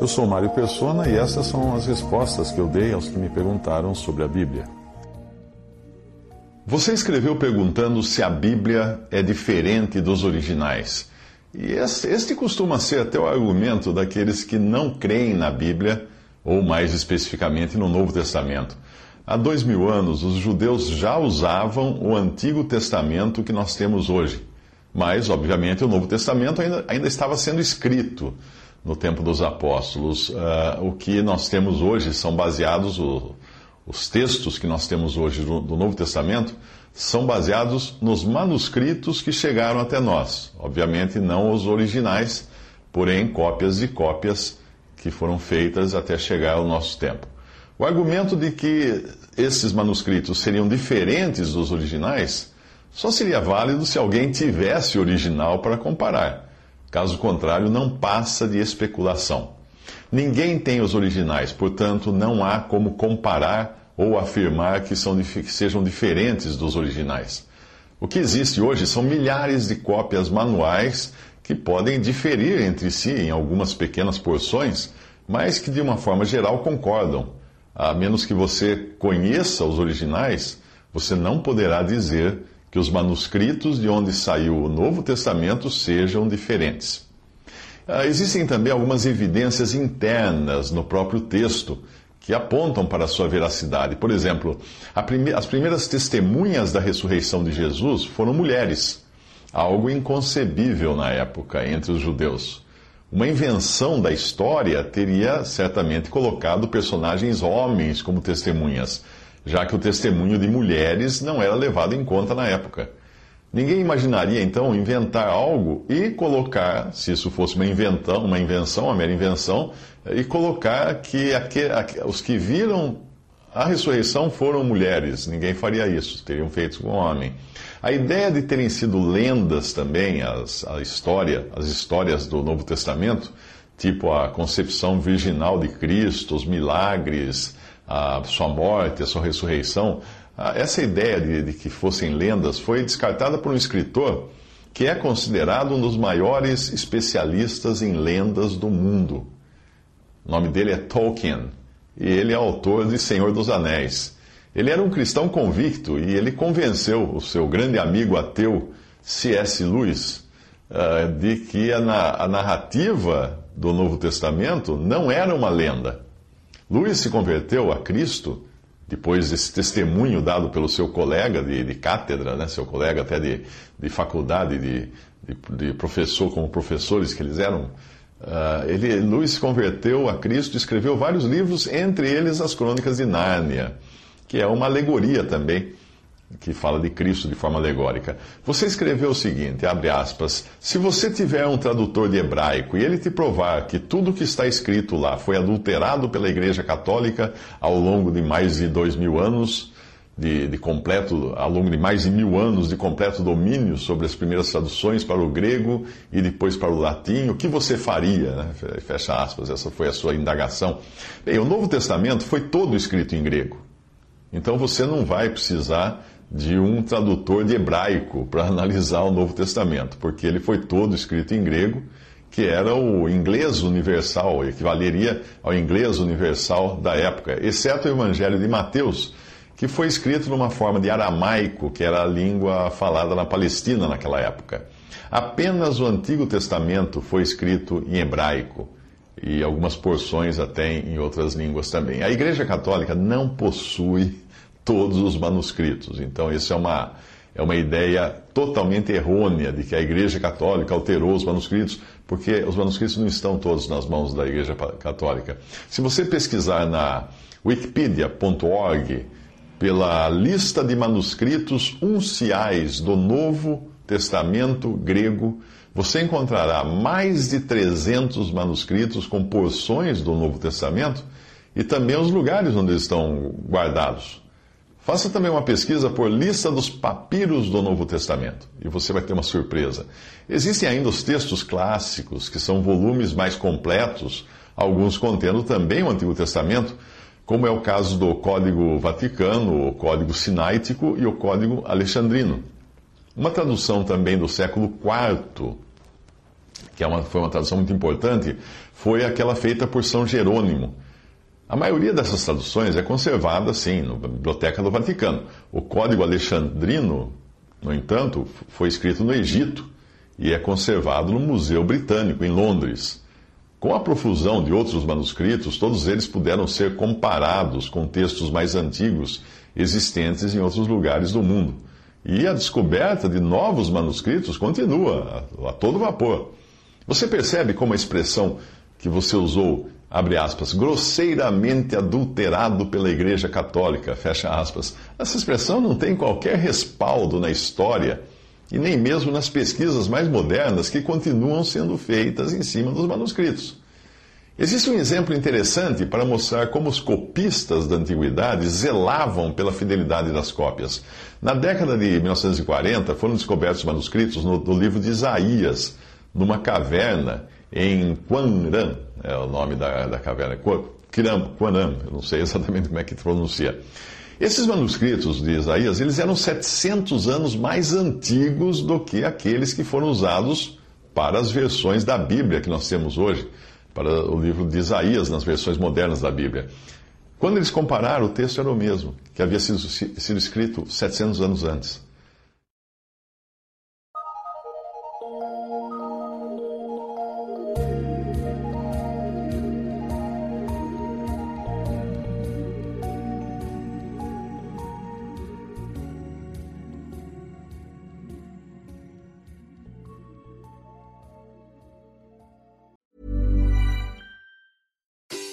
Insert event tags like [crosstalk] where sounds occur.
Eu sou Mário Persona e essas são as respostas que eu dei aos que me perguntaram sobre a Bíblia. Você escreveu perguntando se a Bíblia é diferente dos originais. E este costuma ser até o argumento daqueles que não creem na Bíblia, ou mais especificamente no Novo Testamento. Há dois mil anos, os judeus já usavam o Antigo Testamento que nós temos hoje. Mas, obviamente, o Novo Testamento ainda, ainda estava sendo escrito no tempo dos apóstolos. Uh, o que nós temos hoje são baseados, o, os textos que nós temos hoje do, do, Novo Testamento são baseados nos manuscritos que chegaram até nós. Obviamente, não os originais, porém, cópias e cópias que foram feitas até chegar ao nosso tempo. O argumento de que esses manuscritos seriam diferentes dos originais só seria válido se alguém tivesse o original para comparar. Caso contrário, não passa de especulação. Ninguém tem os originais, portanto, não há como comparar ou afirmar que, são, que sejam diferentes dos originais. O que existe hoje são milhares de cópias manuais que podem diferir entre si em algumas pequenas porções, mas que de uma forma geral concordam. A menos que você conheça os originais, você não poderá dizer que os manuscritos de onde saiu o Novo Testamento sejam diferentes. Ah, existem também algumas evidências internas no próprio texto que apontam para sua veracidade. Por exemplo, prime as primeiras testemunhas da ressurreição de Jesus foram mulheres, algo inconcebível na época entre os judeus. Uma invenção da história teria certamente colocado personagens homens como testemunhas já que o testemunho de mulheres não era levado em conta na época. Ninguém imaginaria então inventar algo e colocar, se isso fosse uma invenção, uma invenção, uma mera invenção, e colocar que os que viram a ressurreição foram mulheres. Ninguém faria isso, teriam feito com um homem. A ideia de terem sido lendas também, as, a história, as histórias do Novo Testamento, tipo a concepção virginal de Cristo, os milagres, a sua morte, a sua ressurreição, essa ideia de, de, que fossem lendas foi descartada por um escritor que é considerado um dos maiores especialistas em lendas do mundo. O nome dele é Tolkien e ele é autor de Senhor dos Anéis. Ele era um cristão convicto e ele convenceu o seu grande amigo ateu C.S. Lewis uh, de que a, a narrativa do Novo Testamento não era uma lenda Luiz se converteu a Cristo depois desse testemunho dado pelo seu colega de, de cátedra, né, seu colega até de, de faculdade, de, de, de, professor, como professores que eles eram. Uh, ele, Luiz se converteu a Cristo e escreveu vários livros, entre eles as Crônicas de Nárnia, que é uma alegoria também que fala de Cristo de forma alegórica. Você escreveu o seguinte, abre aspas, se você tiver um tradutor de hebraico e ele te provar que tudo que está escrito lá foi adulterado pela Igreja Católica ao longo de mais de dois mil anos, de, de, completo, ao longo de mais de mil anos de completo domínio sobre as primeiras traduções para o grego e depois para o latim, o que você faria? Né? Fecha aspas, essa foi a sua indagação. Bem, o Novo Testamento foi todo escrito em grego. Então você não vai precisar de um tradutor de hebraico para analisar o Novo Testamento, porque ele foi todo escrito em grego, que era o inglês universal, equivaleria ao inglês universal da época, exceto o Evangelho de Mateus, que foi escrito numa forma de aramaico, que era a língua falada na Palestina naquela época. Apenas o Antigo Testamento foi escrito em hebraico e algumas porções até em outras línguas também. A Igreja Católica não possui todos os manuscritos. Então, isso é uma, é uma ideia totalmente errônea de que a Igreja Católica alterou os manuscritos, porque os manuscritos não estão todos nas mãos da Igreja Católica. Se você pesquisar na wikipedia.org pela lista de manuscritos unciais do Novo Testamento grego, você encontrará mais de 300 manuscritos com porções do Novo Testamento e também os lugares onde eles estão guardados. Faça também uma pesquisa por lista dos papiros do Novo Testamento e você vai ter uma surpresa. Existem ainda os textos clássicos, que são volumes mais completos, alguns contendo também o Antigo Testamento, como é o caso do Código Vaticano, o Código Sinaítico e o Código Alexandrino. Uma tradução também do século IV, que é uma, foi uma tradução muito importante, foi aquela feita por São Jerônimo a maioria dessas traduções é conservada, sim, na Biblioteca do Vaticano. O Código Alexandrino, no entanto, foi escrito no Egito e é conservado no Museu Britânico, em Londres. Com a profusão de outros manuscritos, todos eles puderam ser comparados com textos mais antigos existentes em outros lugares do mundo. E a descoberta de novos manuscritos continua a, todo vapor. Você percebe como a expressão que você usou abre aspas, grosseiramente adulterado pela Igreja Católica, fecha aspas. Essa expressão não tem qualquer respaldo na história e nem mesmo nas pesquisas mais modernas que continuam sendo feitas em cima dos manuscritos. Existe um exemplo interessante para mostrar como os copistas da antiguidade zelavam pela fidelidade das cópias. Na década de 1940, foram descobertos manuscritos no, do livro de Isaías, numa caverna em Quanran, é o nome da, da caverna, Quiram, Quanam, eu não sei [laughs] exatamente como é que pronuncia. Esses manuscritos de Isaías, eles eram 700 anos mais antigos do que aqueles que foram usados para as versões da Bíblia que nós temos hoje, para o livro de Isaías nas versões modernas da Bíblia. Quando eles compararam, o texto era o mesmo, que havia sido, sido escrito 700 anos antes.